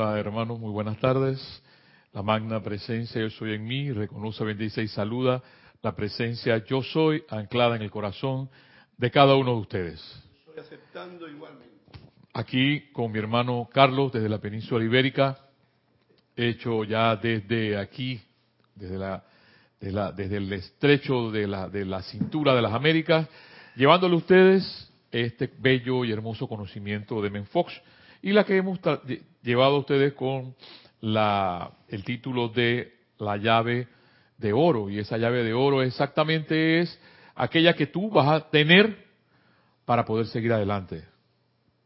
Hola hermanos, muy buenas tardes. La magna presencia yo soy en mí, reconoce, bendice y saluda la presencia yo soy anclada en el corazón de cada uno de ustedes. Estoy aceptando igualmente. Aquí con mi hermano Carlos desde la península ibérica, hecho ya desde aquí, desde, la, de la, desde el estrecho de la, de la cintura de las Américas, llevándole a ustedes este bello y hermoso conocimiento de Menfox y la que hemos llevado a ustedes con la, el título de la llave de oro. Y esa llave de oro exactamente es aquella que tú vas a tener para poder seguir adelante.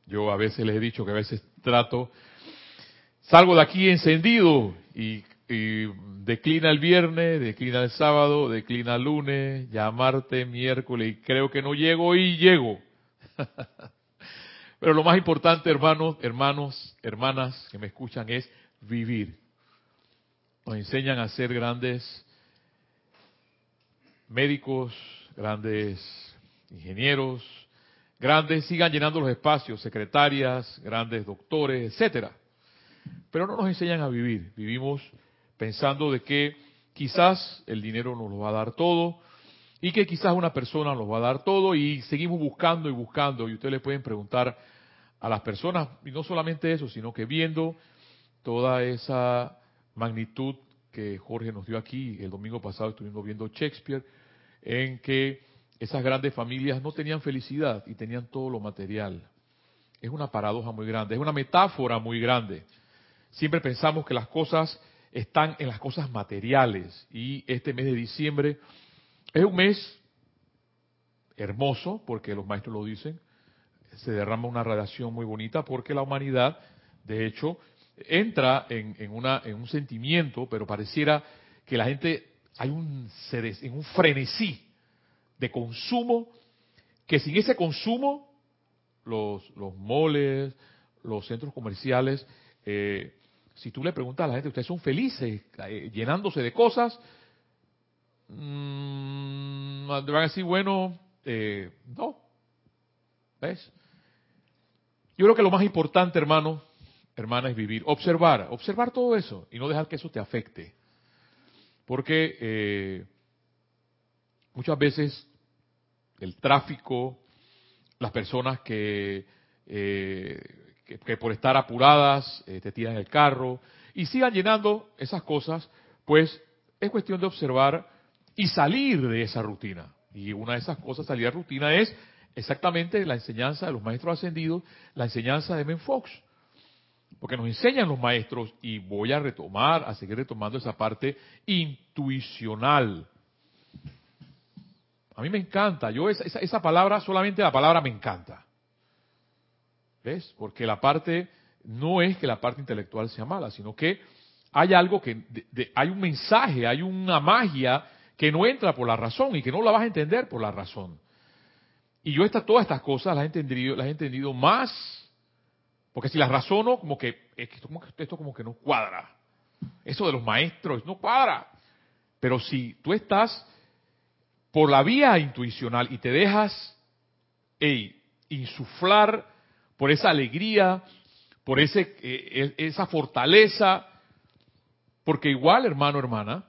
Yo a veces les he dicho que a veces trato, salgo de aquí encendido y, y declina el viernes, declina el sábado, declina el lunes, ya martes, miércoles y creo que no llego y llego. Pero lo más importante, hermanos, hermanos, hermanas que me escuchan, es vivir. Nos enseñan a ser grandes médicos, grandes ingenieros, grandes, sigan llenando los espacios, secretarias, grandes doctores, etcétera. Pero no nos enseñan a vivir. Vivimos pensando de que quizás el dinero nos lo va a dar todo y que quizás una persona nos va a dar todo y seguimos buscando y buscando y ustedes pueden preguntar a las personas, y no solamente eso, sino que viendo toda esa magnitud que Jorge nos dio aquí, el domingo pasado estuvimos viendo Shakespeare, en que esas grandes familias no tenían felicidad y tenían todo lo material. Es una paradoja muy grande, es una metáfora muy grande. Siempre pensamos que las cosas están en las cosas materiales y este mes de diciembre es un mes hermoso, porque los maestros lo dicen, se derrama una radiación muy bonita porque la humanidad, de hecho, entra en, en, una, en un sentimiento, pero pareciera que la gente hay un, un frenesí de consumo, que sin ese consumo, los, los moles, los centros comerciales, eh, si tú le preguntas a la gente, ustedes son felices eh, llenándose de cosas, mmm, van a decir, bueno, eh, no. ¿Ves? Yo creo que lo más importante, hermano, hermana, es vivir, observar, observar todo eso y no dejar que eso te afecte. Porque eh, muchas veces el tráfico, las personas que, eh, que, por estar apuradas eh, te tiran el carro y sigan llenando esas cosas, pues es cuestión de observar y salir de esa rutina. Y una de esas cosas, salir de rutina, es exactamente la enseñanza de los maestros ascendidos, la enseñanza de Menfox. Porque nos enseñan los maestros, y voy a retomar, a seguir retomando esa parte intuicional. A mí me encanta, yo esa, esa, esa palabra, solamente la palabra me encanta. ¿Ves? Porque la parte, no es que la parte intelectual sea mala, sino que hay algo que, de, hay un mensaje, hay una magia que no entra por la razón y que no la vas a entender por la razón. Y yo esta, todas estas cosas las he entendido, las he entendido más, porque si las razono, como que, esto, como que no cuadra. Eso de los maestros no cuadra. Pero si tú estás por la vía intuicional y te dejas hey, insuflar por esa alegría, por ese, eh, esa fortaleza, porque igual, hermano, hermana,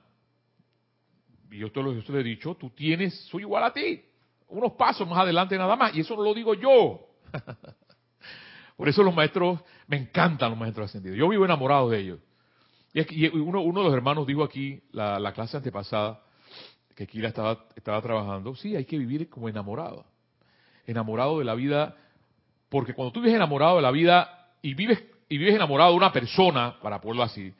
y yo te lo, yo te lo he dicho, tú tienes, soy igual a ti unos pasos más adelante nada más, y eso no lo digo yo. Por eso los maestros, me encantan los maestros ascendidos. Yo vivo enamorado de ellos. Y, uno, uno de los hermanos dijo aquí, la, la clase antepasada, que Kira estaba, estaba trabajando, sí, hay que vivir como enamorado. Enamorado de la vida, porque cuando tú vives enamorado de la vida y vives, y vives enamorado de una persona, para ponerlo así,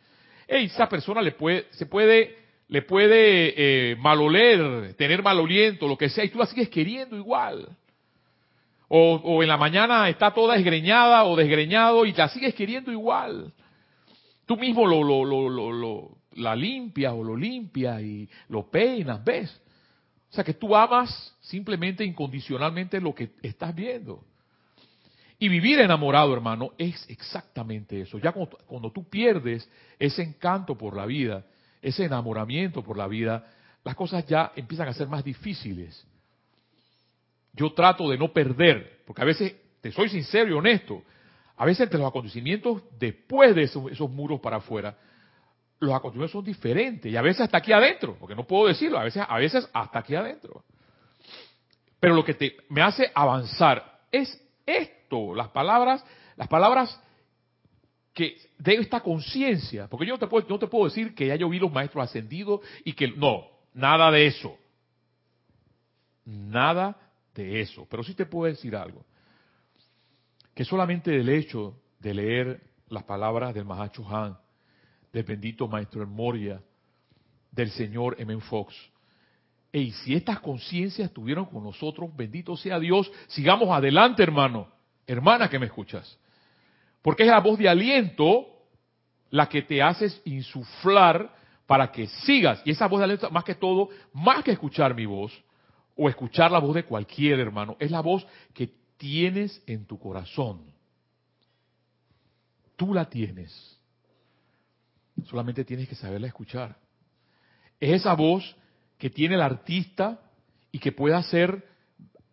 esa persona le puede, se puede le puede eh, maloler, tener mal aliento, lo que sea, y tú la sigues queriendo igual. O, o, en la mañana está toda desgreñada o desgreñado y la sigues queriendo igual. Tú mismo lo, lo, lo, lo, la limpias o lo limpias y lo peinas, ¿ves? O sea que tú amas simplemente incondicionalmente lo que estás viendo. Y vivir enamorado, hermano, es exactamente eso. Ya cuando, cuando tú pierdes ese encanto por la vida, ese enamoramiento por la vida, las cosas ya empiezan a ser más difíciles. yo trato de no perder, porque a veces, te soy sincero y honesto, a veces entre los acontecimientos después de esos, muros para afuera, los acontecimientos son diferentes y a veces hasta aquí adentro, porque no puedo decirlo, a veces, a veces hasta aquí adentro. Pero lo que te, me hace avanzar es esto, las palabras, las palabras que de esta conciencia, porque yo no te, puedo, no te puedo decir que ya yo vi los maestros ascendidos y que no, nada de eso. Nada de eso. Pero sí te puedo decir algo. Que solamente del hecho de leer las palabras del Mahacho Han, del bendito Maestro El Moria, del señor M. Fox, y si estas conciencias estuvieron con nosotros, bendito sea Dios, sigamos adelante, hermano, hermana que me escuchas. Porque es la voz de aliento la que te haces insuflar para que sigas. Y esa voz de aliento, más que todo, más que escuchar mi voz, o escuchar la voz de cualquier hermano, es la voz que tienes en tu corazón. Tú la tienes. Solamente tienes que saberla escuchar. Es esa voz que tiene el artista y que puede hacer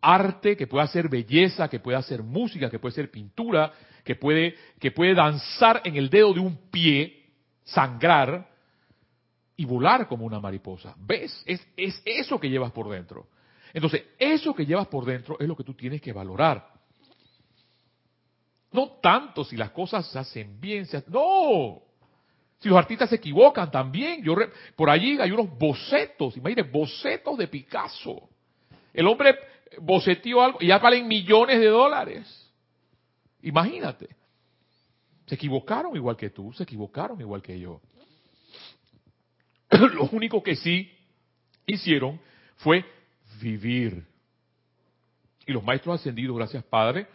arte, que puede hacer belleza, que puede hacer música, que puede ser pintura, que puede, que puede danzar en el dedo de un pie, sangrar y volar como una mariposa. ¿Ves? Es, es eso que llevas por dentro. Entonces, eso que llevas por dentro es lo que tú tienes que valorar. No tanto si las cosas se hacen bien, se no. Si los artistas se equivocan también. Yo por allí hay unos bocetos, imagínate, bocetos de Picasso. El hombre boceteó algo y ya valen millones de dólares. Imagínate. Se equivocaron igual que tú, se equivocaron igual que yo. Lo único que sí hicieron fue vivir. Y los maestros ascendidos, gracias Padre,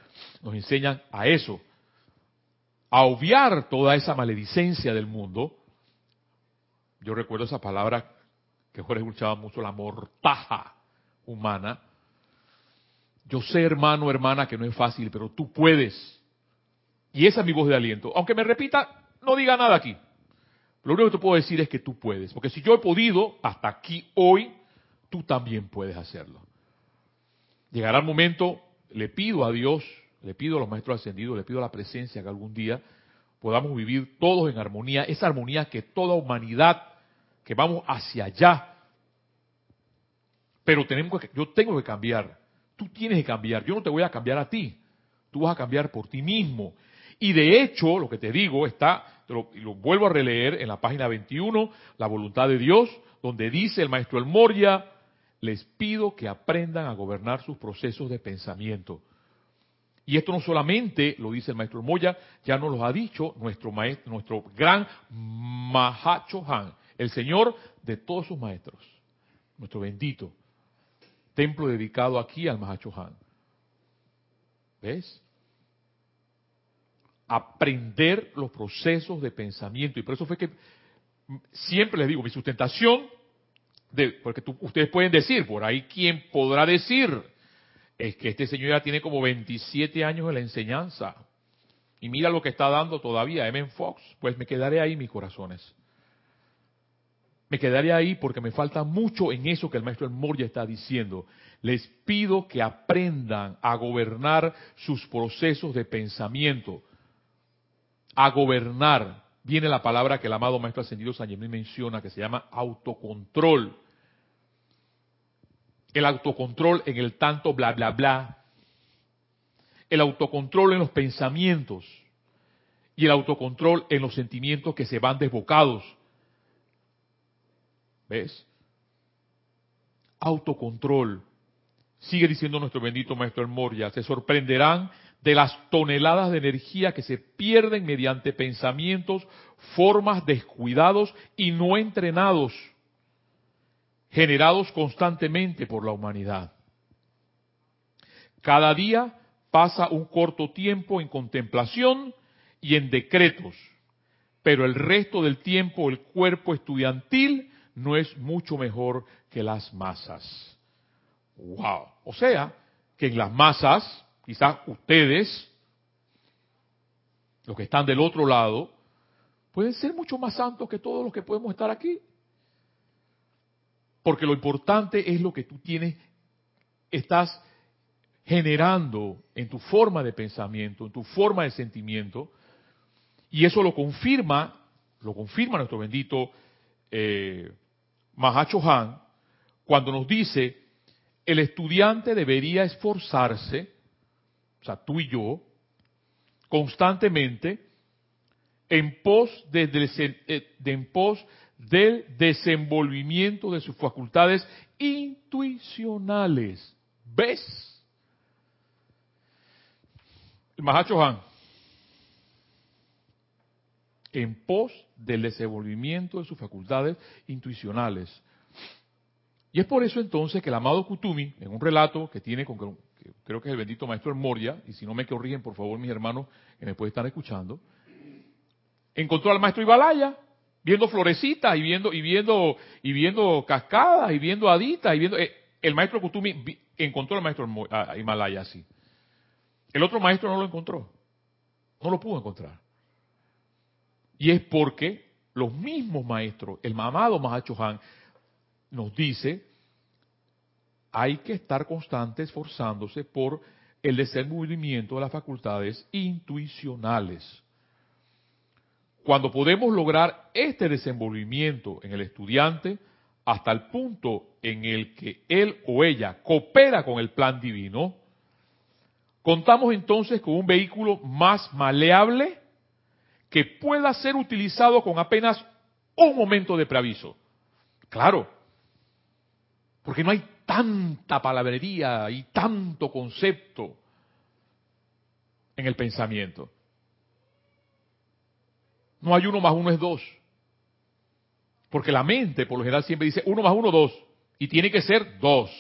nos enseñan a eso, a obviar toda esa maledicencia del mundo. Yo recuerdo esa palabra que Jorge escuchaba mucho, la mortaja humana. Yo sé, hermano, hermana, que no es fácil, pero tú puedes. Y esa es mi voz de aliento. Aunque me repita, no diga nada aquí. Lo único que te puedo decir es que tú puedes. Porque si yo he podido hasta aquí hoy, tú también puedes hacerlo. Llegará el momento, le pido a Dios, le pido a los maestros ascendidos, le pido a la presencia que algún día podamos vivir todos en armonía, esa armonía que toda humanidad, que vamos hacia allá. Pero tenemos que, yo tengo que cambiar, tú tienes que cambiar, yo no te voy a cambiar a ti, tú vas a cambiar por ti mismo. Y de hecho, lo que te digo está, y lo vuelvo a releer en la página 21, la voluntad de Dios, donde dice el maestro El Moria, les pido que aprendan a gobernar sus procesos de pensamiento. Y esto no solamente lo dice el maestro Moya, ya nos lo ha dicho nuestro maestro, nuestro gran Mahacho Han, el Señor de todos sus maestros, nuestro bendito templo dedicado aquí al Mahacho Han. ¿Ves? Aprender los procesos de pensamiento. Y por eso fue que siempre les digo, mi sustentación porque ustedes pueden decir, por ahí quién podrá decir, es que este señor ya tiene como 27 años en la enseñanza. Y mira lo que está dando todavía M. Fox. Pues me quedaré ahí, mis corazones. Me quedaré ahí porque me falta mucho en eso que el maestro El Moria está diciendo. Les pido que aprendan a gobernar sus procesos de pensamiento. A gobernar. Viene la palabra que el amado maestro ascendido San Germán menciona que se llama autocontrol el autocontrol en el tanto bla, bla, bla, el autocontrol en los pensamientos y el autocontrol en los sentimientos que se van desbocados. ¿Ves? Autocontrol. Sigue diciendo nuestro bendito Maestro Moria, se sorprenderán de las toneladas de energía que se pierden mediante pensamientos, formas descuidados y no entrenados generados constantemente por la humanidad. Cada día pasa un corto tiempo en contemplación y en decretos, pero el resto del tiempo el cuerpo estudiantil no es mucho mejor que las masas. Wow. O sea, que en las masas, quizás ustedes, los que están del otro lado, pueden ser mucho más santos que todos los que podemos estar aquí. Porque lo importante es lo que tú tienes, estás generando en tu forma de pensamiento, en tu forma de sentimiento, y eso lo confirma, lo confirma nuestro bendito eh, Mahacho Han, cuando nos dice, el estudiante debería esforzarse, o sea, tú y yo, constantemente, en pos, de, eh, en pos del desenvolvimiento de sus facultades intuicionales. ¿Ves? El Mahacho Han. En pos del desenvolvimiento de sus facultades intuicionales. Y es por eso entonces que el amado Kutumi, en un relato que tiene con que creo que es el bendito maestro Moria, y si no me corrigen por favor mis hermanos que me pueden estar escuchando, encontró al maestro Ibalaya viendo florecitas y viendo y viendo y viendo cascadas y viendo haditas y viendo eh, el maestro Kutumi encontró al maestro Himalaya así. El otro maestro no lo encontró. No lo pudo encontrar. Y es porque los mismos maestros, el mamado Mahacho Han, nos dice, hay que estar constante esforzándose por el desenvolvimiento de las facultades intuicionales. Cuando podemos lograr este desenvolvimiento en el estudiante, hasta el punto en el que él o ella coopera con el plan divino, contamos entonces con un vehículo más maleable que pueda ser utilizado con apenas un momento de preaviso. Claro, porque no hay tanta palabrería y tanto concepto en el pensamiento. No hay uno más uno es dos. Porque la mente, por lo general, siempre dice uno más uno, dos. Y tiene que ser dos.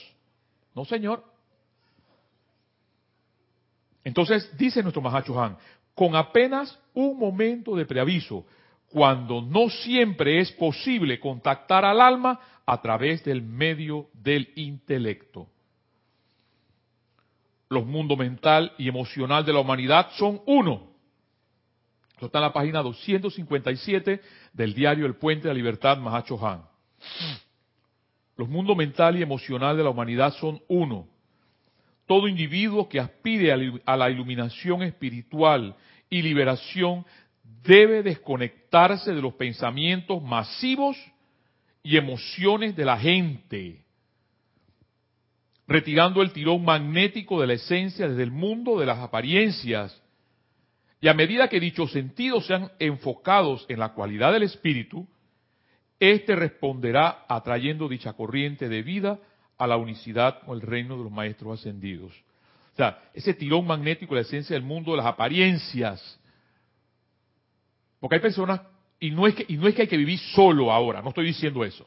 No, señor. Entonces, dice nuestro Mahacho Han, con apenas un momento de preaviso, cuando no siempre es posible contactar al alma a través del medio del intelecto. Los mundos mental y emocional de la humanidad son uno. Esto está en la página 257 del diario El Puente de la Libertad, Mahacho Han. Los mundos mental y emocional de la humanidad son uno. Todo individuo que aspire a la iluminación espiritual y liberación debe desconectarse de los pensamientos masivos y emociones de la gente, retirando el tirón magnético de la esencia desde el mundo de las apariencias. Y a medida que dichos sentidos sean enfocados en la cualidad del espíritu, éste responderá atrayendo dicha corriente de vida a la unicidad o el reino de los maestros ascendidos. O sea, ese tirón magnético, la esencia del mundo las apariencias. Porque hay personas, y no es que, y no es que hay que vivir solo ahora, no estoy diciendo eso.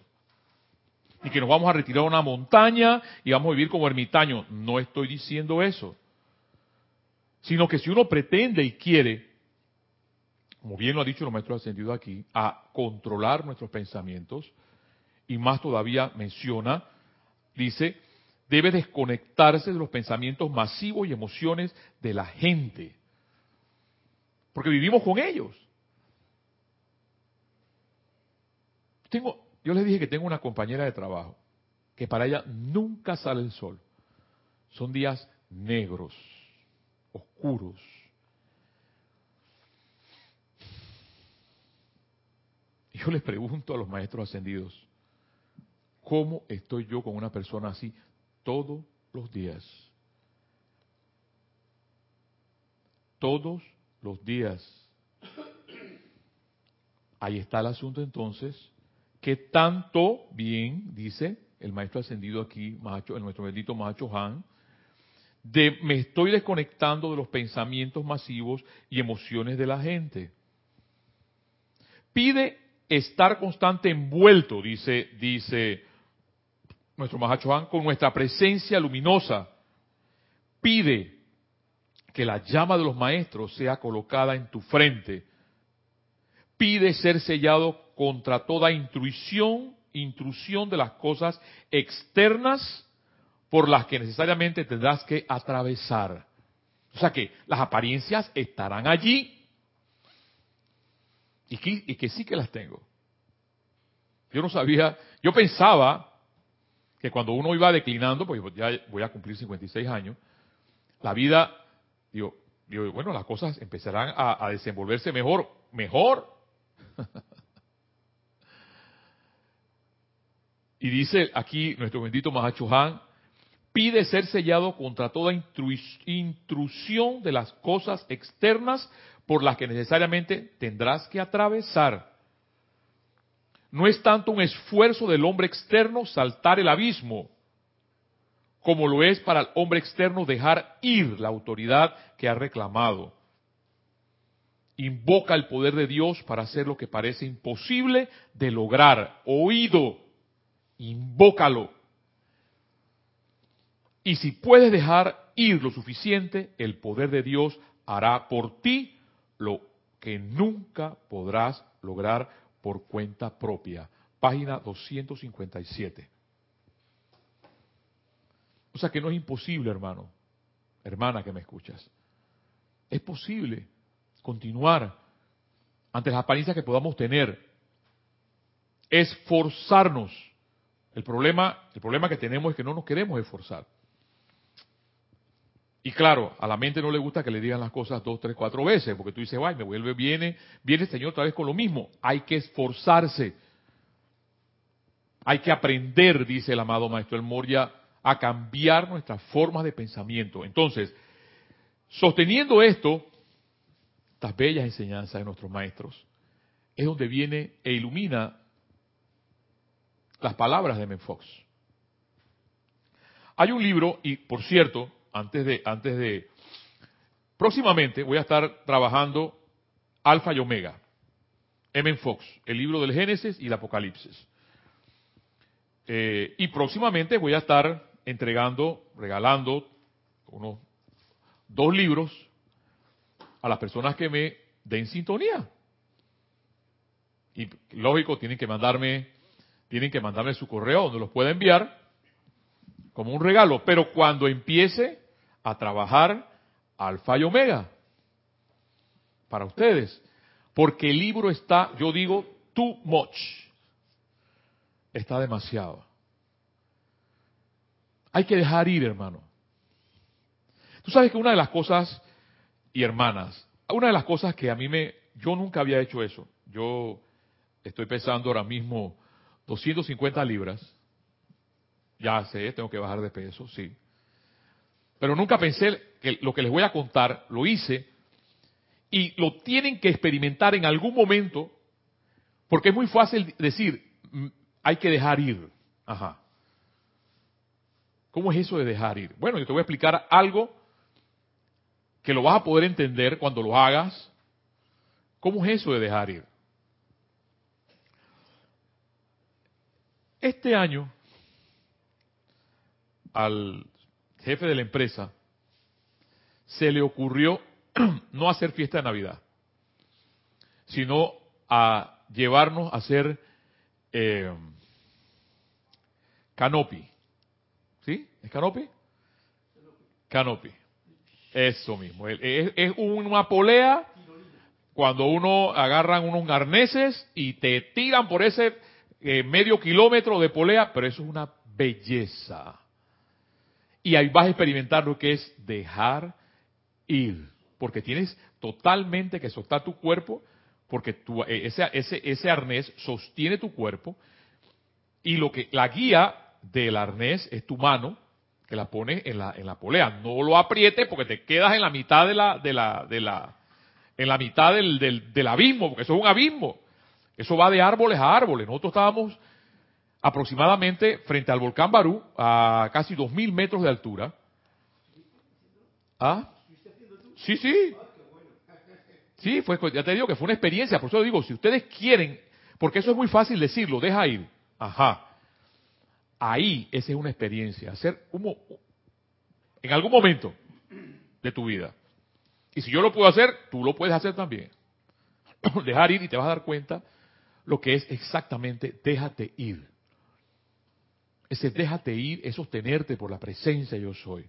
Ni que nos vamos a retirar a una montaña y vamos a vivir como ermitaños. No estoy diciendo eso sino que si uno pretende y quiere, como bien lo ha dicho el maestro ascendido aquí, a controlar nuestros pensamientos, y más todavía menciona, dice, debe desconectarse de los pensamientos masivos y emociones de la gente, porque vivimos con ellos. Tengo, yo les dije que tengo una compañera de trabajo que para ella nunca sale el sol. Son días negros oscuros. Yo les pregunto a los maestros ascendidos, ¿cómo estoy yo con una persona así todos los días? Todos los días. Ahí está el asunto entonces, que tanto bien, dice el maestro ascendido aquí, macho, el nuestro bendito Macho Han, me estoy desconectando de los pensamientos masivos y emociones de la gente. Pide estar constante envuelto, dice, dice nuestro Mahachohan, con nuestra presencia luminosa. Pide que la llama de los maestros sea colocada en tu frente. Pide ser sellado contra toda intrusión, intrusión de las cosas externas por las que necesariamente tendrás que atravesar. O sea que las apariencias estarán allí y que, sí que las tengo. Yo no sabía, yo pensaba que cuando uno iba declinando, pues ya voy a cumplir 56 años, la vida, digo, digo bueno, las cosas empezarán a, desenvolverse mejor, mejor. y dice aquí nuestro bendito Mahacho Han, pide ser sellado contra toda intrusión de las cosas externas por las que necesariamente tendrás que atravesar. No es tanto un esfuerzo del hombre externo saltar el abismo, como lo es para el hombre externo dejar ir la autoridad que ha reclamado. Invoca el poder de Dios para hacer lo que parece imposible de lograr. Oído, invócalo. Y si puedes dejar ir lo suficiente, el poder de Dios hará por ti lo que nunca podrás lograr por cuenta propia. Página 257. O sea que no es imposible, hermano, hermana que me escuchas. Es posible continuar ante las apariencias que podamos tener. Esforzarnos. El problema, el problema que tenemos es que no nos queremos esforzar. Y claro, a la mente no le gusta que le digan las cosas dos, tres, cuatro veces, porque tú dices, ay, me vuelve, viene, viene el Señor otra vez con lo mismo. Hay que esforzarse. Hay que aprender, dice el amado Maestro El Moria, a cambiar nuestras formas de pensamiento. Entonces, sosteniendo esto, estas bellas enseñanzas de nuestros maestros, es donde viene e ilumina las palabras de Menfox. Hay un libro, y por cierto, antes de, antes de, próximamente voy a estar trabajando Alfa y Omega, M. Fox, el libro del Génesis y el Apocalipsis. Eh, y próximamente voy a estar entregando, regalando unos dos libros a las personas que me den sintonía. Y lógico, tienen que mandarme, tienen que mandarme su correo donde los pueda enviar como un regalo, pero cuando empiece a trabajar alfa y omega para ustedes, porque el libro está, yo digo, too much, está demasiado. Hay que dejar ir, hermano. Tú sabes que una de las cosas, y hermanas, una de las cosas que a mí me, yo nunca había hecho eso. Yo estoy pesando ahora mismo 250 libras ya sé, tengo que bajar de peso, sí. Pero nunca pensé que lo que les voy a contar lo hice y lo tienen que experimentar en algún momento porque es muy fácil decir, mm, hay que dejar ir. Ajá. ¿Cómo es eso de dejar ir? Bueno, yo te voy a explicar algo que lo vas a poder entender cuando lo hagas. ¿Cómo es eso de dejar ir? Este año al jefe de la empresa se le ocurrió no hacer fiesta de Navidad, sino a llevarnos a hacer eh, canopy. ¿Sí? ¿Es canopy? Canopy. Eso mismo. Es, una polea cuando uno agarran unos arneses y te tiran por ese eh, medio kilómetro de polea, pero eso es una belleza. Y ahí vas a experimentar lo que es dejar ir. Porque tienes totalmente que soltar tu cuerpo, porque eh, ese, ese, ese arnés sostiene tu cuerpo. Y lo que la guía del arnés es tu mano, que la pones en la, en la polea. No lo aprietes porque te quedas en la mitad de la, de la, de la, en la mitad del, del, del abismo, porque eso es un abismo. Eso va de árboles a árboles. Nosotros estábamos aproximadamente frente al volcán Barú, a casi 2.000 metros de altura. ¿Ah? Sí, sí. Sí, fue, ya te digo que fue una experiencia, por eso digo, si ustedes quieren, porque eso es muy fácil decirlo, deja ir. Ajá. Ahí, esa es una experiencia, hacer como en algún momento de tu vida. Y si yo lo puedo hacer, tú lo puedes hacer también. Dejar ir y te vas a dar cuenta lo que es exactamente déjate ir. Ese déjate ir es sostenerte por la presencia yo soy.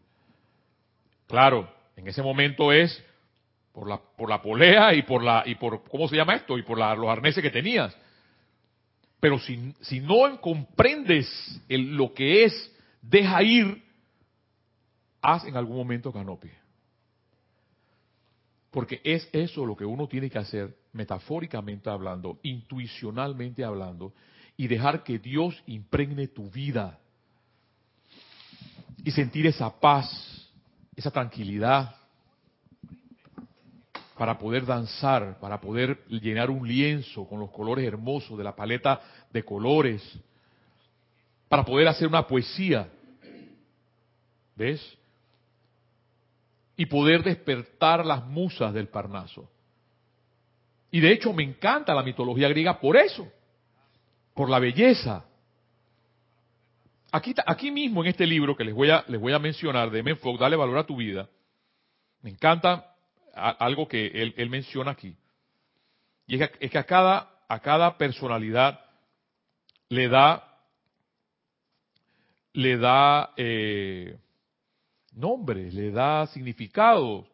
Claro, en ese momento es por la, por la polea y por la, y por, ¿cómo se llama esto? Y por los arneses que tenías. Pero si, si no comprendes lo que es deja ir, haz en algún momento canopia. Porque es eso lo que uno tiene que hacer, metafóricamente hablando, intuicionalmente hablando, y dejar que Dios impregne tu vida. Y sentir esa paz, esa tranquilidad, para poder danzar, para poder llenar un lienzo con los colores hermosos de la paleta de colores, para poder hacer una poesía. ¿Ves? y poder despertar las musas del Parnaso. Y de hecho me encanta la mitología griega por eso, por la belleza. Aquí, aquí mismo en este libro que les voy a, les voy a mencionar de Menfoc, Dale valor a tu vida, me encanta algo que él, menciona aquí. Y es que, a, cada, a cada personalidad le da, le da eh, nombre, le da significado.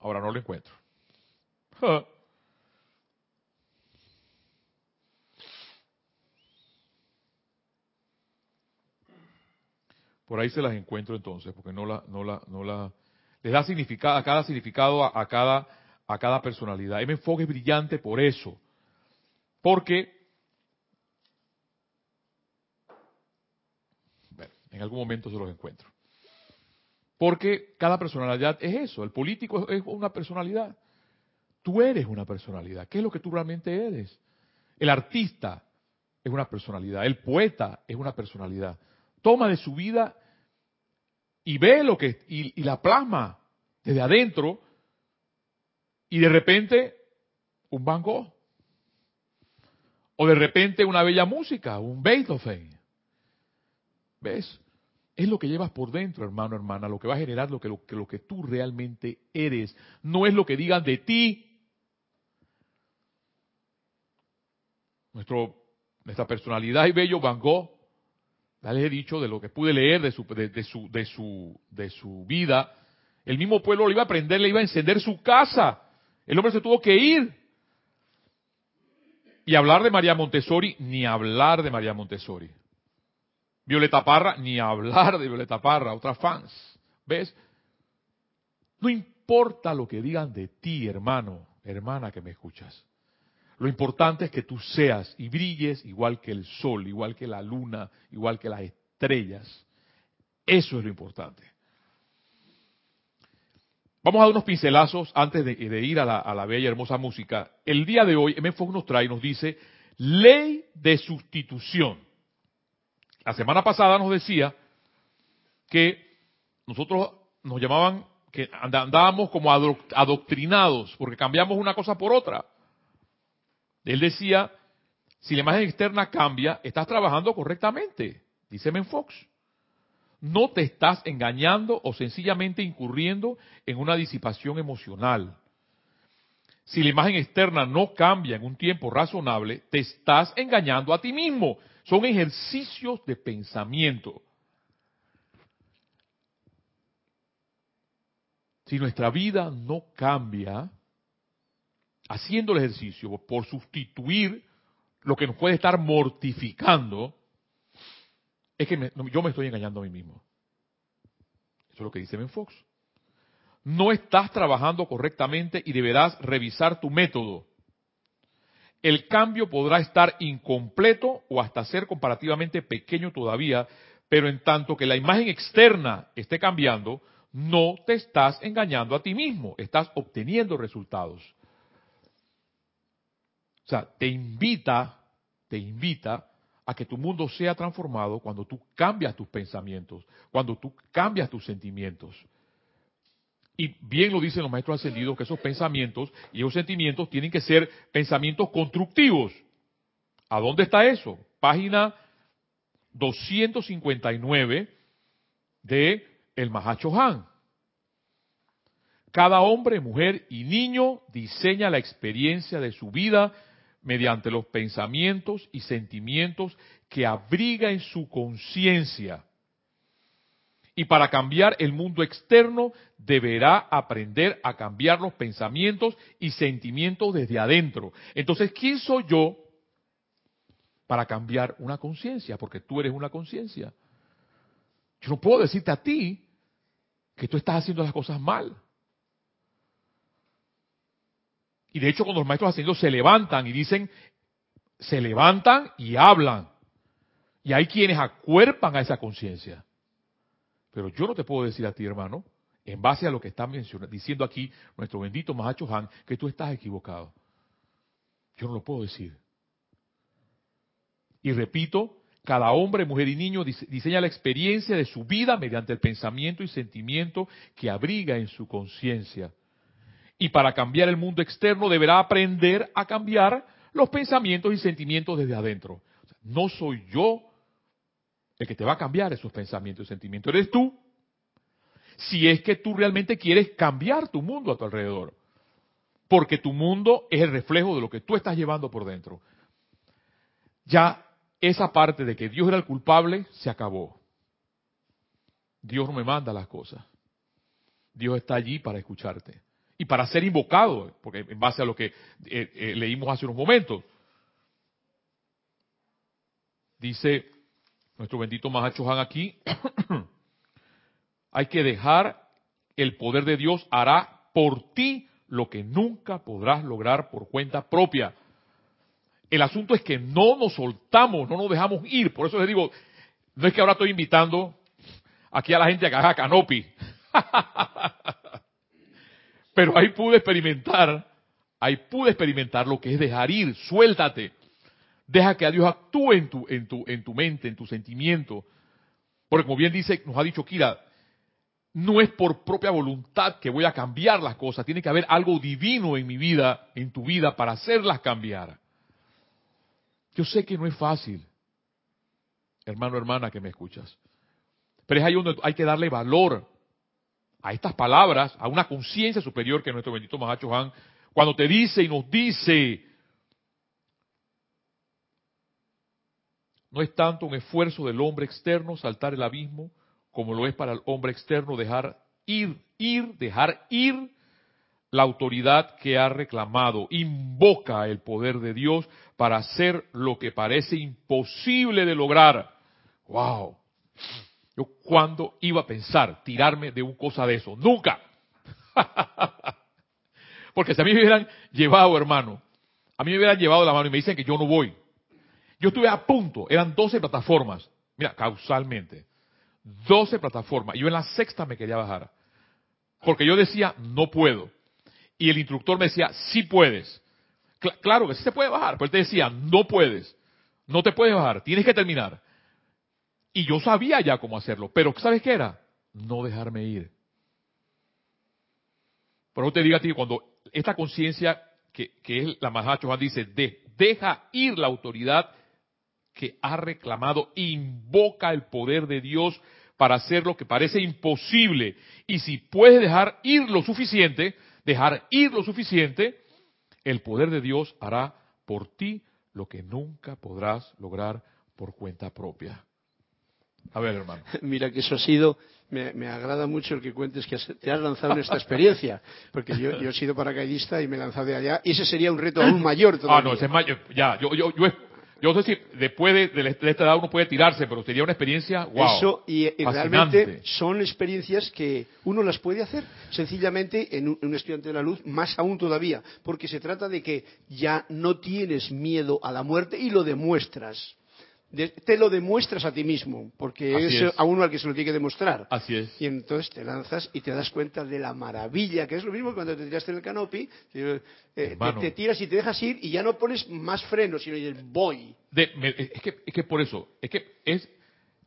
Ahora no lo encuentro. Por ahí se las encuentro entonces, porque no la, no la, no la, les da significado, a cada significado, a, cada, a cada personalidad. M. enfoque es brillante por eso, porque, bueno, en algún momento se los encuentro. Porque cada personalidad es eso. El político es una personalidad. Tú eres una personalidad. ¿Qué es lo que tú realmente eres? El artista es una personalidad. El poeta es una personalidad. Toma de su vida y ve lo que y, la plasma desde adentro y de repente un Van Gogh o de repente una bella música, un Beethoven. ¿Ves? Es lo que llevas por dentro, hermano, hermana, lo que va a generar lo que, lo, que, lo que tú realmente eres. No es lo que digan de ti. Nuestro, nuestra personalidad y bello Van Gogh, ya les he dicho de lo que pude leer de su, de, su, de, su, de su vida, el mismo pueblo le iba a prender, le iba a encender su casa. El hombre se tuvo que ir. Y hablar de María Montessori, ni hablar de María Montessori. Violeta Parra, ni hablar de Violeta Parra, otras fans. ¿Ves? No importa lo que digan de ti, hermano, hermana que me escuchas. Lo importante es que tú seas y brilles igual que el sol, igual que la luna, igual que las estrellas. Eso es lo importante. Vamos a dar unos pincelazos antes de, ir a la, bella y hermosa música. El día de hoy, M. Fox nos trae y nos dice, ley de sustitución. La semana pasada nos decía que nosotros nos llamaban, que andábamos como adoctrinados, porque cambiamos una cosa por otra. Él decía, si la imagen externa cambia, estás trabajando correctamente, dice Menfox. No te estás engañando o sencillamente incurriendo en una disipación emocional. Si la imagen externa no cambia en un tiempo razonable, te estás engañando a ti mismo. Son ejercicios de pensamiento. Si nuestra vida no cambia, haciendo el ejercicio por sustituir lo que nos puede estar mortificando, es que yo me estoy engañando a mí mismo. Eso es lo que dice Ben Fox. No estás trabajando correctamente y deberás revisar tu método el cambio podrá estar incompleto o hasta ser comparativamente pequeño todavía, pero en tanto que la imagen externa esté cambiando, no te estás engañando a ti mismo, estás obteniendo resultados. O sea, te invita, te invita a que tu mundo sea transformado cuando tú cambias tus pensamientos, cuando tú cambias tus sentimientos. Y bien lo dicen los maestros ascendidos que esos pensamientos y esos sentimientos tienen que ser pensamientos constructivos. ¿A dónde está eso? Página 259 de El Mahacho Han. Cada hombre, mujer y niño diseña la experiencia de su vida mediante los pensamientos y sentimientos que abriga en su conciencia y para cambiar el mundo externo deberá aprender a cambiar los pensamientos y sentimientos desde adentro. Entonces, ¿quién soy yo para cambiar una conciencia? Porque tú eres una conciencia. Yo no puedo decirte a ti que tú estás haciendo las cosas mal. Y de hecho, cuando los maestros ascendidos se levantan y dicen, se levantan y hablan. Y hay quienes acuerpan a esa conciencia. Pero yo no te puedo decir a ti, hermano, en base a lo que está mencionando, diciendo aquí nuestro bendito Mahacho Han, que tú estás equivocado. Yo no lo puedo decir. Y repito, cada hombre, mujer y niño diseña la experiencia de su vida mediante el pensamiento y sentimiento que abriga en su conciencia. Y para cambiar el mundo externo deberá aprender a cambiar los pensamientos y sentimientos desde adentro. No soy yo el que te va a cambiar esos pensamientos y sentimientos, eres tú. Si es que tú realmente quieres cambiar tu mundo a tu alrededor. Porque tu mundo es el reflejo de lo que tú estás llevando por dentro. Ya esa parte de que Dios era el culpable se acabó. Dios no me manda las cosas. Dios está allí para escucharte y para ser invocado, porque en base a lo que eh, eh, leímos hace unos momentos. Dice nuestro bendito Mahacho Han aquí, hay que dejar el poder de Dios hará por ti lo que nunca podrás lograr por cuenta propia. El asunto es que no nos soltamos, no nos dejamos ir. Por eso les digo, no es que ahora estoy invitando aquí a la gente a que haga canopi. Pero ahí pude experimentar, ahí pude experimentar lo que es dejar ir, suéltate. Deja que a Dios actúe en tu, en tu, en tu mente, en tu sentimiento. Porque como bien dice, nos ha dicho Kira, no es por propia voluntad que voy a cambiar las cosas, tiene que haber algo divino en mi vida, en tu vida, para hacerlas cambiar. Yo sé que no es fácil, hermano, hermana que me escuchas, pero es ahí donde hay que darle valor a estas palabras, a una conciencia superior que nuestro bendito Mahacho Han, cuando te dice y nos dice, no es tanto un esfuerzo del hombre externo saltar el abismo, como lo es para el hombre externo dejar ir, ir, dejar ir la autoridad que ha reclamado, invoca el poder de Dios para hacer lo que parece imposible de lograr. ¡Wow! Yo cuando iba a pensar tirarme de un cosa de eso, nunca. Porque si a mí me hubieran llevado, hermano, a mí me hubieran llevado la mano y me dicen que yo no voy. Yo estuve a punto, eran 12 plataformas, mira, causalmente, 12 plataformas, yo en la sexta me quería bajar. Porque yo decía, no puedo y el instructor me decía, sí puedes. claro que sí se puede bajar, pero él te decía, no puedes, no te puedes bajar, tienes que terminar. Y yo sabía ya cómo hacerlo, pero ¿sabes qué era? No dejarme ir. Por eso te digo a ti, cuando esta conciencia que, es la Mahacho dice, de, deja ir la autoridad que ha reclamado, invoca el poder de Dios para hacer lo que parece imposible. Y si puedes dejar ir lo suficiente, dejar ir lo suficiente, el poder de Dios hará por ti lo que nunca podrás lograr por cuenta propia. A ver, hermano. Mira que eso ha sido, me, agrada mucho el que cuentes que te has lanzado en esta experiencia, porque yo, he sido paracaidista y me he lanzado de allá, y ese sería un reto aún mayor todavía. Ah, no, ese es mayor, ya, yo, yo, yo, yo no sé si después de, esta edad uno puede tirarse, pero sería una experiencia, wow. Eso, y, realmente son experiencias que uno las puede hacer sencillamente en un, estudiante de la luz, más aún todavía, porque se trata de que ya no tienes miedo a la muerte y lo demuestras te lo demuestras a ti mismo, porque es, a uno al que se lo tiene que demostrar. Así es. Y entonces te lanzas y te das cuenta de la maravilla, que es lo mismo cuando te tiraste en el canopy, eh, te, tiras y te dejas ir y ya no pones más frenos, sino dices, voy. es, que, es que por eso, es que es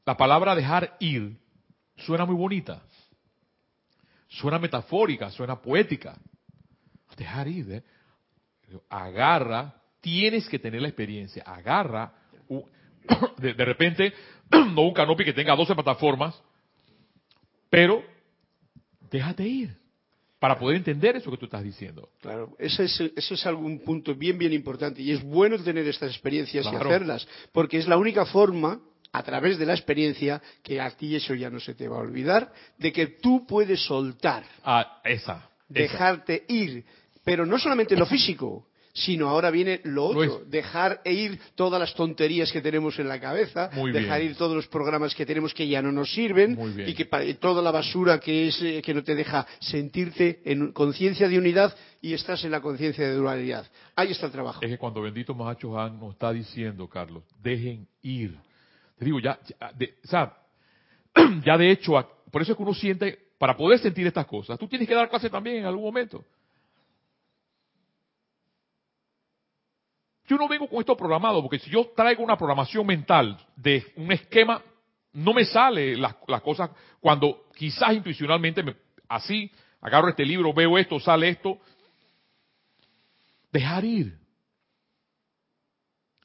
la palabra dejar ir suena muy bonita, suena metafórica, suena poética. Dejar ir, ¿eh? agarra, tienes que tener la experiencia, agarra de, repente, no un canopy que tenga 12 plataformas, pero déjate ir para poder entender eso que tú estás diciendo. Claro, eso es, eso es algún punto bien, bien importante y es bueno tener estas experiencias y hacerlas, porque es la única forma, a través de la experiencia, que a ti eso ya no se te va a olvidar, de que tú puedes soltar. Ah, esa. Dejarte ir, pero no solamente lo físico, sino ahora viene lo otro, dejar ir todas las tonterías que tenemos en la cabeza, dejar ir todos los programas que tenemos que ya no nos sirven y que toda la basura que es eh, que no te deja sentirte en conciencia de unidad y estás en la conciencia de dualidad. Ahí está el trabajo. Es que cuando bendito Mahacho Han nos está diciendo, Carlos, dejen ir. Te digo, ya, ya de, o sea, ya de hecho, por eso es que uno siente, para poder sentir estas cosas, tú tienes que dar clase también en algún momento. Yo no vengo con esto programado, porque si yo traigo una programación mental de un esquema, no me sale las, cosas cuando quizás intuicionalmente me, así agarro este libro, veo esto, sale esto. Dejar ir.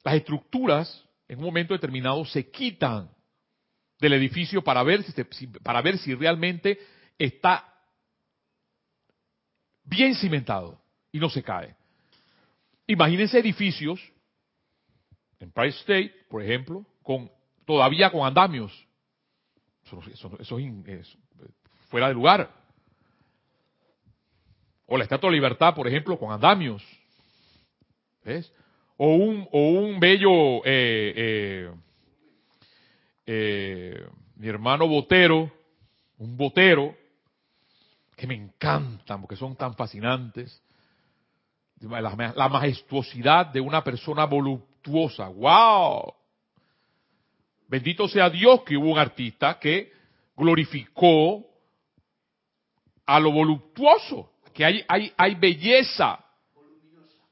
Las estructuras en un momento determinado se quitan del edificio para ver si, para ver si realmente está bien cimentado y no se cae. Imagínense edificios en Price State, por ejemplo, con todavía con andamios. Eso, es fuera de lugar. O la Estatua de Libertad, por ejemplo, con andamios. ¿Ves? O un, o un bello, eh, eh, eh, mi hermano Botero, un Botero, que me encantan porque son tan fascinantes la, majestuosidad de una persona voluptuosa. ¡Wow! Bendito sea Dios que hubo un artista que glorificó a lo voluptuoso, que hay, hay, hay belleza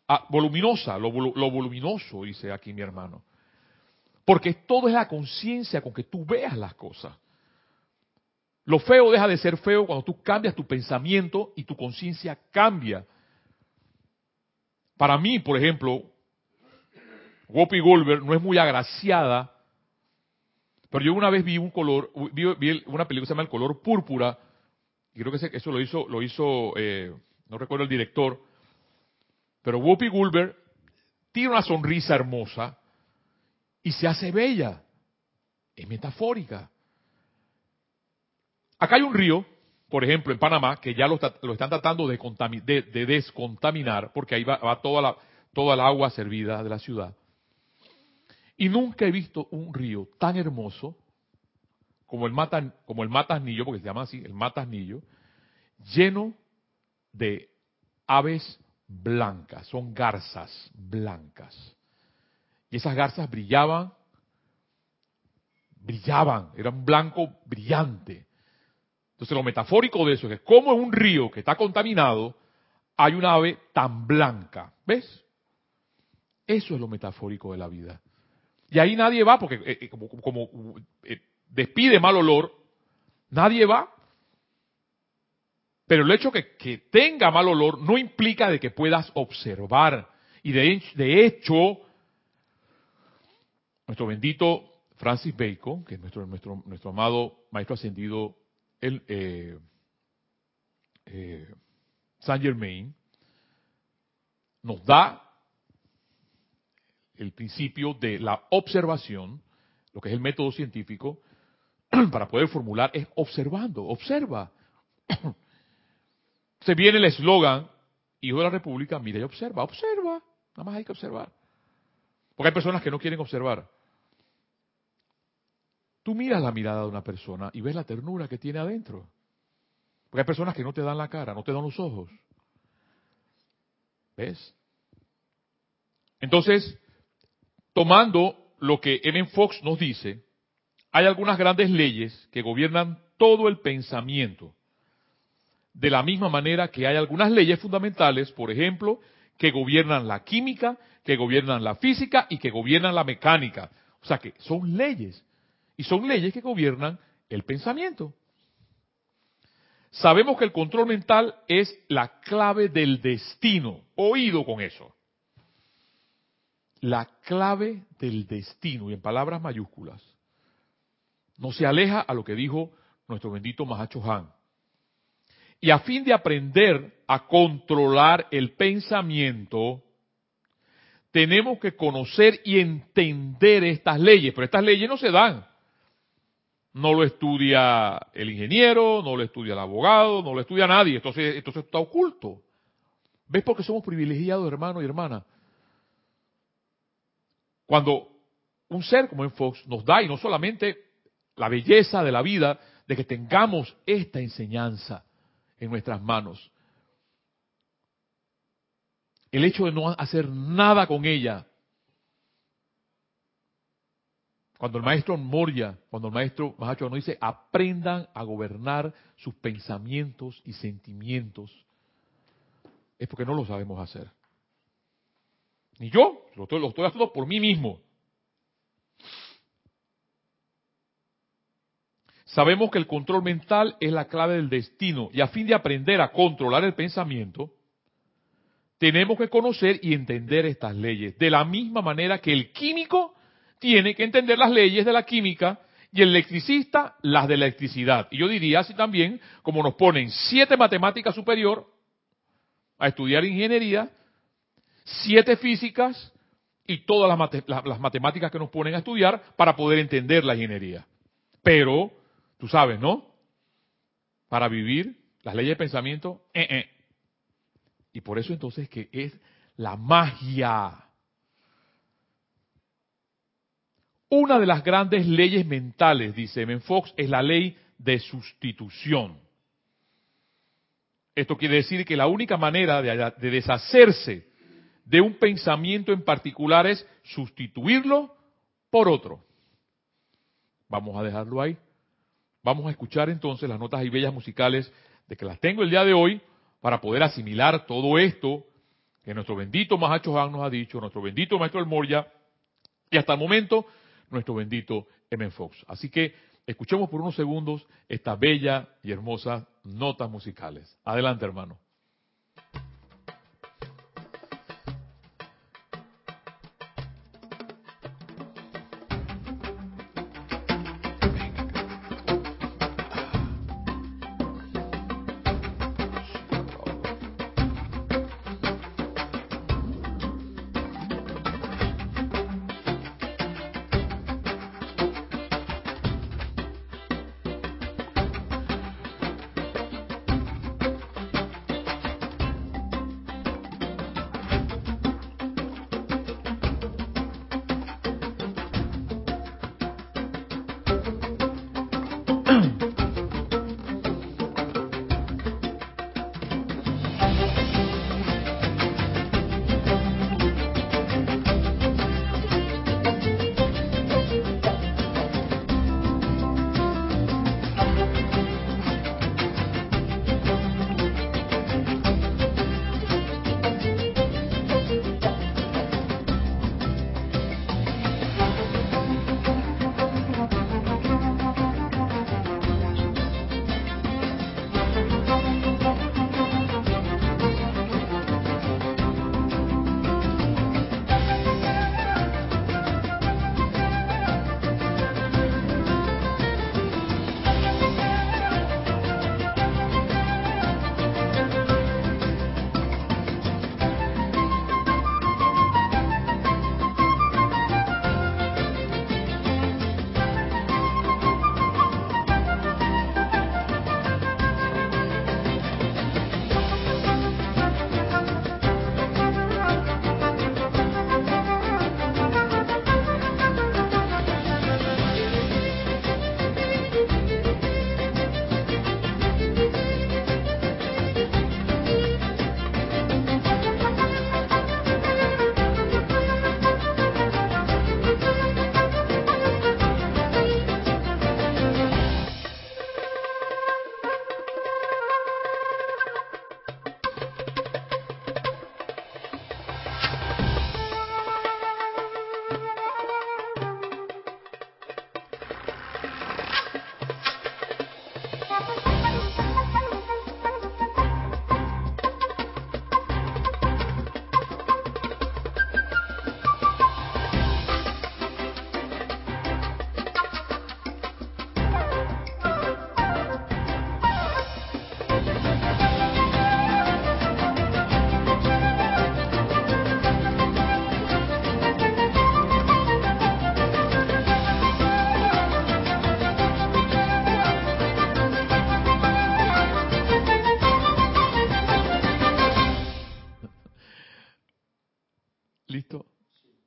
ah, voluminosa, lo, lo, voluminoso, dice aquí mi hermano. Porque todo es la conciencia con que tú veas las cosas. Lo feo deja de ser feo cuando tú cambias tu pensamiento y tu conciencia cambia. Para mí, por ejemplo, Whoopi Goldberg no es muy agraciada, pero yo una vez vi un color, vi, una película que se llama El color púrpura, y creo que eso lo hizo, lo hizo, eh, no recuerdo el director, pero Whoopi Goldberg tiene una sonrisa hermosa y se hace bella, es metafórica. Acá hay un río por ejemplo, en Panamá, que ya lo, están tratando de, descontaminar, porque ahí va, toda, la, toda el agua servida de la ciudad. Y nunca he visto un río tan hermoso como el, Matan, como el Matasnillo, porque se llama así, el Matasnillo, lleno de aves blancas, son garzas blancas. Y esas garzas brillaban, brillaban, era un blanco brillante. Entonces lo metafórico de eso es que como en un río que está contaminado hay una ave tan blanca. ¿Ves? Eso es lo metafórico de la vida. Y ahí nadie va porque eh, eh, como, eh, despide mal olor, nadie va. Pero el hecho que, que tenga mal olor no implica de que puedas observar. Y de, de hecho, nuestro bendito Francis Bacon, que es nuestro, nuestro, nuestro amado maestro ascendido eh, eh, Saint Germain nos da el principio de la observación, lo que es el método científico, para poder formular es observando, observa. Se viene el eslogan, Hijo de la República, mira y observa, observa, nada más hay que observar. Porque hay personas que no quieren observar. Tú miras la mirada de una persona y ves la ternura que tiene adentro. Porque hay personas que no te dan la cara, no te dan los ojos. ¿Ves? Entonces, tomando lo que Ellen Fox nos dice, hay algunas grandes leyes que gobiernan todo el pensamiento. De la misma manera que hay algunas leyes fundamentales, por ejemplo, que gobiernan la química, que gobiernan la física y que gobiernan la mecánica. O sea que son leyes. Y son leyes que gobiernan el pensamiento. Sabemos que el control mental es la clave del destino. Oído con eso. La clave del destino, y en palabras mayúsculas. No se aleja a lo que dijo nuestro bendito Mahacho Han. Y a fin de aprender a controlar el pensamiento, tenemos que conocer y entender estas leyes. Pero estas leyes no se dan no lo estudia el ingeniero, no lo estudia el abogado, no lo estudia nadie. Entonces, entonces está oculto. ¿Ves por qué somos privilegiados, hermano y hermana? Cuando un ser como en Fox nos da, y no solamente la belleza de la vida, de que tengamos esta enseñanza en nuestras manos. El hecho de no hacer nada con ella. Cuando el maestro Moria, cuando el maestro Mahacho nos dice, aprendan a gobernar sus pensamientos y sentimientos, es porque no lo sabemos hacer. Ni yo, lo estoy, lo estoy haciendo por mí mismo. Sabemos que el control mental es la clave del destino y a fin de aprender a controlar el pensamiento, tenemos que conocer y entender estas leyes. De la misma manera que el químico tiene que entender las leyes de la química y el electricista las de la electricidad. Y yo diría así también, como nos ponen siete matemáticas superior a estudiar ingeniería, siete físicas y todas las, matemáticas que nos ponen a estudiar para poder entender la ingeniería. Pero Tú sabes, ¿no? Para vivir las leyes de pensamiento, eh, eh. y por eso entonces que es la magia. Una de las grandes leyes mentales, dice M. Fox, es la ley de sustitución. Esto quiere decir que la única manera de, deshacerse de un pensamiento en particular es sustituirlo por otro. Vamos a dejarlo ahí. Vamos a escuchar entonces las notas y bellas musicales de que las tengo el día de hoy para poder asimilar todo esto que nuestro bendito Mahacho Han nos ha dicho, nuestro bendito Maestro El Moria y hasta el momento nuestro bendito M. Fox. Así que escuchemos por unos segundos estas bellas y hermosas notas musicales. Adelante, hermano.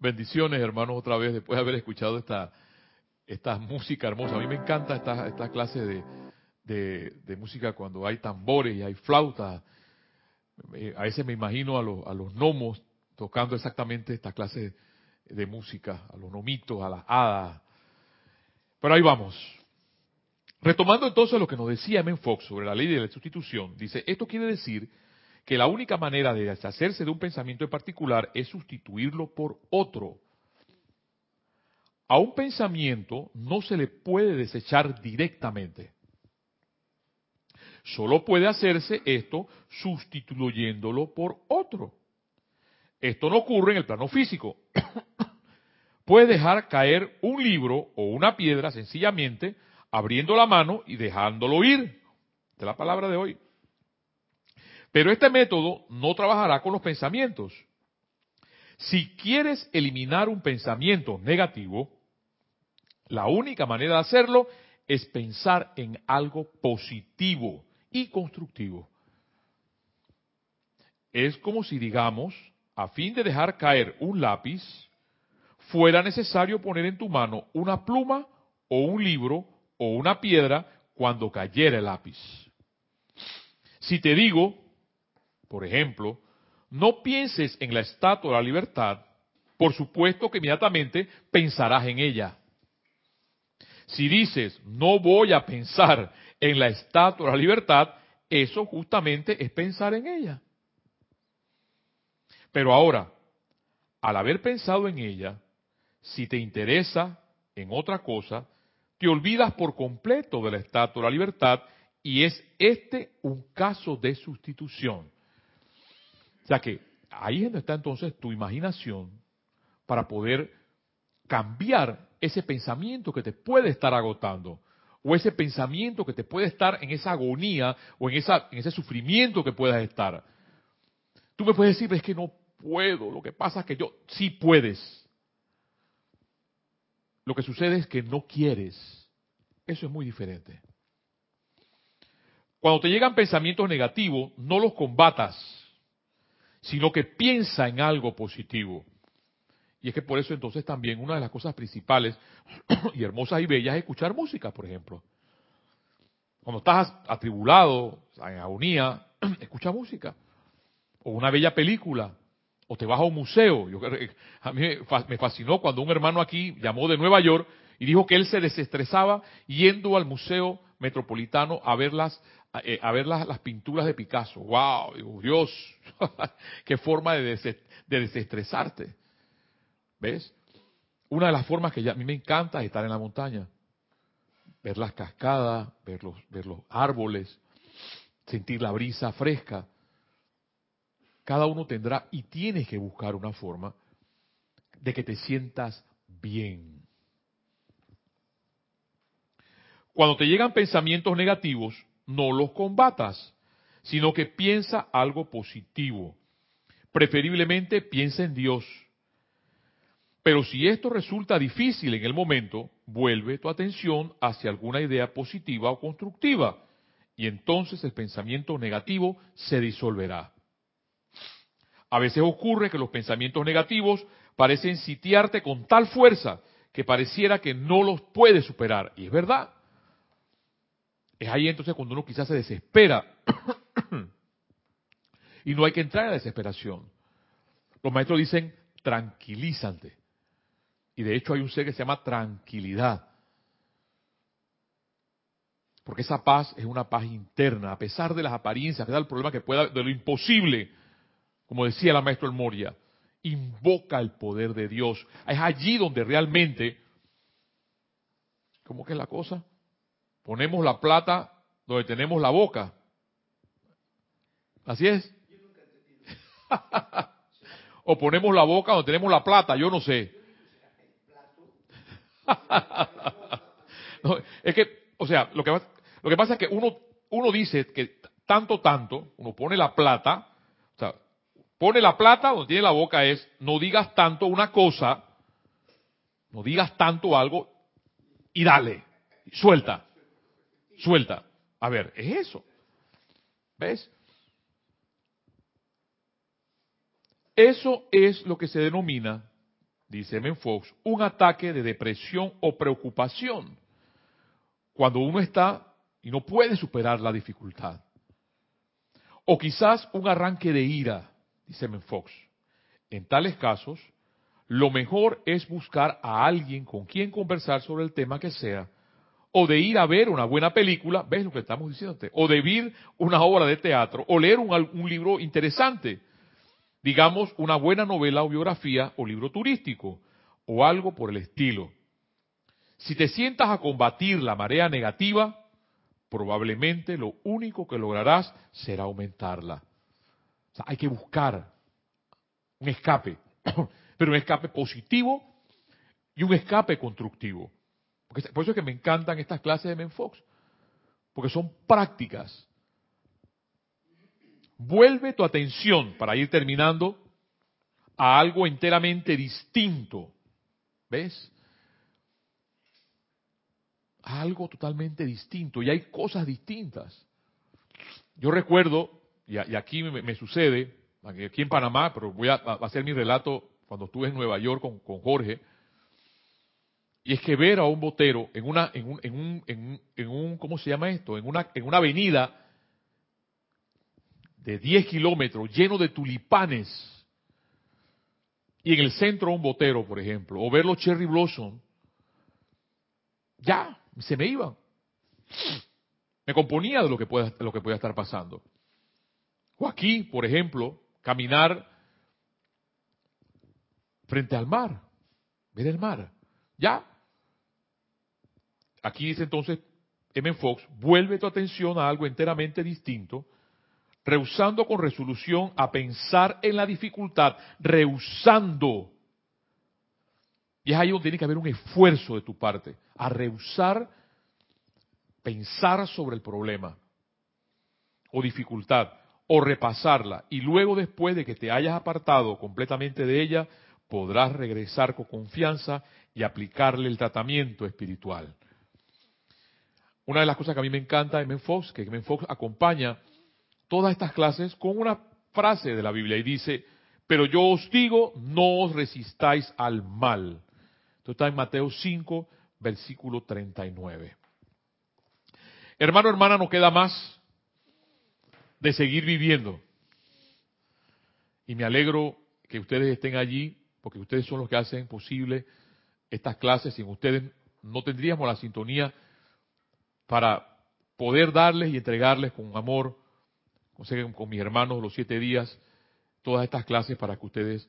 Bendiciones, hermanos, otra vez, después de haber escuchado esta, esta música hermosa. A mí me encanta esta, esta clase de, de, música cuando hay tambores y hay flautas. A veces me imagino a los, a los gnomos tocando exactamente esta clase de música, a los nomitos, a las hadas. Pero ahí vamos. Retomando entonces lo que nos decía M. Fox sobre la ley de la sustitución, dice, esto quiere decir que la única manera de deshacerse de un pensamiento en particular es sustituirlo por otro. A un pensamiento no se le puede desechar directamente. Solo puede hacerse esto sustituyéndolo por otro. Esto no ocurre en el plano físico. Puedes dejar caer un libro o una piedra sencillamente abriendo la mano y dejándolo ir. De la palabra de hoy. Pero este método no trabajará con los pensamientos. Si quieres eliminar un pensamiento negativo, la única manera de hacerlo es pensar en algo positivo y constructivo. Es como si, digamos, a fin de dejar caer un lápiz, fuera necesario poner en tu mano una pluma o un libro o una piedra cuando cayera el lápiz. Si te digo, por ejemplo, no pienses en la estatua de la libertad, por supuesto que inmediatamente pensarás en ella. Si dices, no voy a pensar en la estatua de la libertad, eso justamente es pensar en ella. Pero ahora, al haber pensado en ella, si te interesa en otra cosa, te olvidas por completo de la estatua de la libertad y es este un caso de sustitución. O sea que ahí es donde está entonces tu imaginación para poder cambiar ese pensamiento que te puede estar agotando o ese pensamiento que te puede estar en esa agonía o en, esa, en ese sufrimiento que puedas estar. Tú me puedes decir, es que no puedo, lo que pasa es que yo sí puedes. Lo que sucede es que no quieres. Eso es muy diferente. Cuando te llegan pensamientos negativos, no los combatas, sino que piensa en algo positivo. Y es que por eso entonces también una de las cosas principales y hermosas y bellas es escuchar música, por ejemplo. Cuando estás atribulado, en agonía, escucha música. O una bella película, o te vas a un museo. Yo, a mí me fascinó cuando un hermano aquí llamó de Nueva York y dijo que él se desestresaba yendo al Museo Metropolitano a ver las, eh, a ver las, pinturas de Picasso. ¡Wow! Dios, qué forma de, desestresarte. ¿Ves? Una de las formas que a mí me encanta es estar en la montaña. Ver las cascadas, ver los, ver los árboles, sentir la brisa fresca. Cada uno tendrá y tienes que buscar una forma de que te sientas bien. Cuando te llegan pensamientos negativos, no los combatas, sino que piensa algo positivo. Preferiblemente piensa en Dios. Pero si esto resulta difícil en el momento, vuelve tu atención hacia alguna idea positiva o constructiva, y entonces el pensamiento negativo se disolverá. A veces ocurre que los pensamientos negativos parecen sitiarte con tal fuerza que pareciera que no los puedes superar. Y es verdad. Es ahí entonces cuando uno quizás se desespera. y no hay que entrar en la desesperación. Los maestros dicen, tranquilízate. Y de hecho hay un ser que se llama tranquilidad. Porque esa paz es una paz interna, a pesar de las apariencias, a pesar del problema que pueda, de lo imposible como decía la maestra El Moria, invoca el poder de Dios. Es allí donde realmente, ¿cómo que es la cosa? Ponemos la plata donde tenemos la boca. ¿Así es? o ponemos la boca donde tenemos la plata, yo no sé. es que, o sea, lo que, pasa es que uno, uno dice que tanto, tanto, uno pone la plata, o sea, Pone la plata donde tiene la boca es, no digas tanto una cosa, no digas tanto algo y dale, suelta, suelta. A ver, es eso. ¿Ves? Eso es lo que se denomina, dice Men Fox, un ataque de depresión o preocupación. Cuando uno está y no puede superar la dificultad. O quizás un arranque de ira, dice Men Fox. En tales casos, lo mejor es buscar a alguien con quien conversar sobre el tema que sea, o de ir a ver una buena película, ¿ves lo que estamos diciéndote? O de ver una obra de teatro, o leer un, un libro interesante, digamos una buena novela o biografía o libro turístico, o algo por el estilo. Si te sientas a combatir la marea negativa, probablemente lo único que lograrás será aumentarla. Hay que buscar un escape, pero un escape positivo y un escape constructivo. Por eso es que me encantan estas clases de Menfox, porque son prácticas. Vuelve tu atención, para ir terminando, a algo enteramente distinto. ¿Ves? A algo totalmente distinto. Y hay cosas distintas. Yo recuerdo, y, aquí me sucede, aquí en Panamá, pero voy a, hacer mi relato cuando estuve en Nueva York con, Jorge, y es que ver a un botero en una, en un, en un, en en un ¿cómo se llama esto? En una, en una avenida de 10 kilómetros lleno de tulipanes, y en el centro un botero, por ejemplo, o ver los cherry blossom, ya, se me iban. Me componía de lo que pueda, lo que pueda estar pasando. O aquí, por ejemplo, caminar frente al mar, ver el mar. Ya. Aquí dice entonces M. Fox, vuelve tu atención a algo enteramente distinto, rehusando con resolución a pensar en la dificultad, rehusando. Y es ahí donde tiene que haber un esfuerzo de tu parte, a rehusar pensar sobre el problema o dificultad o repasarla y luego después de que te hayas apartado completamente de ella, podrás regresar con confianza y aplicarle el tratamiento espiritual. Una de las cosas que a mí me encanta de Menfox, que Menfox acompaña todas estas clases con una frase de la Biblia y dice, pero yo os digo, no os resistáis al mal. Esto está en Mateo 5, versículo 39. Hermano, hermana, no queda más de seguir viviendo. Y me alegro que ustedes estén allí, porque ustedes son los que hacen posible estas clases. Sin ustedes no tendríamos la sintonía para poder darles y entregarles con amor, con mis hermanos los siete días, todas estas clases para que ustedes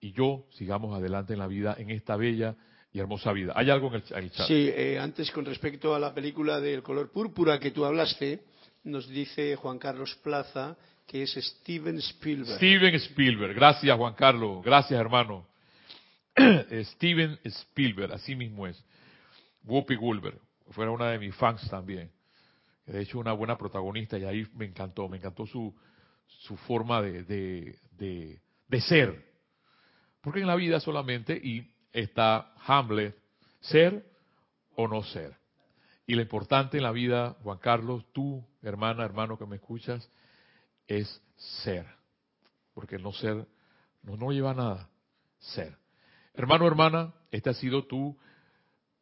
y yo sigamos adelante en la vida, en esta bella y hermosa vida. ¿Hay algo en el, chat? Sí, eh, antes con respecto a la película del color púrpura que tú hablaste, nos dice Juan Carlos Plaza que es Steven Spielberg. Steven Spielberg, gracias Juan Carlos, gracias hermano. Steven Spielberg, así mismo es. Whoopi Goldberg, fuera una de mis fans también. De hecho, una buena protagonista y ahí me encantó, me encantó su, su forma de, de, de, ser. Porque en la vida solamente y está Hamlet, ser o no ser. Y lo importante en la vida, Juan Carlos, tú, hermana, hermano que me escuchas, es ser. Porque no ser no, no lleva a nada. Ser. Hermano, hermana, este ha sido tu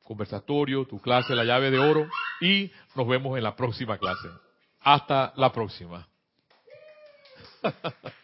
conversatorio, tu clase, la llave de oro. Y nos vemos en la próxima clase. Hasta la próxima.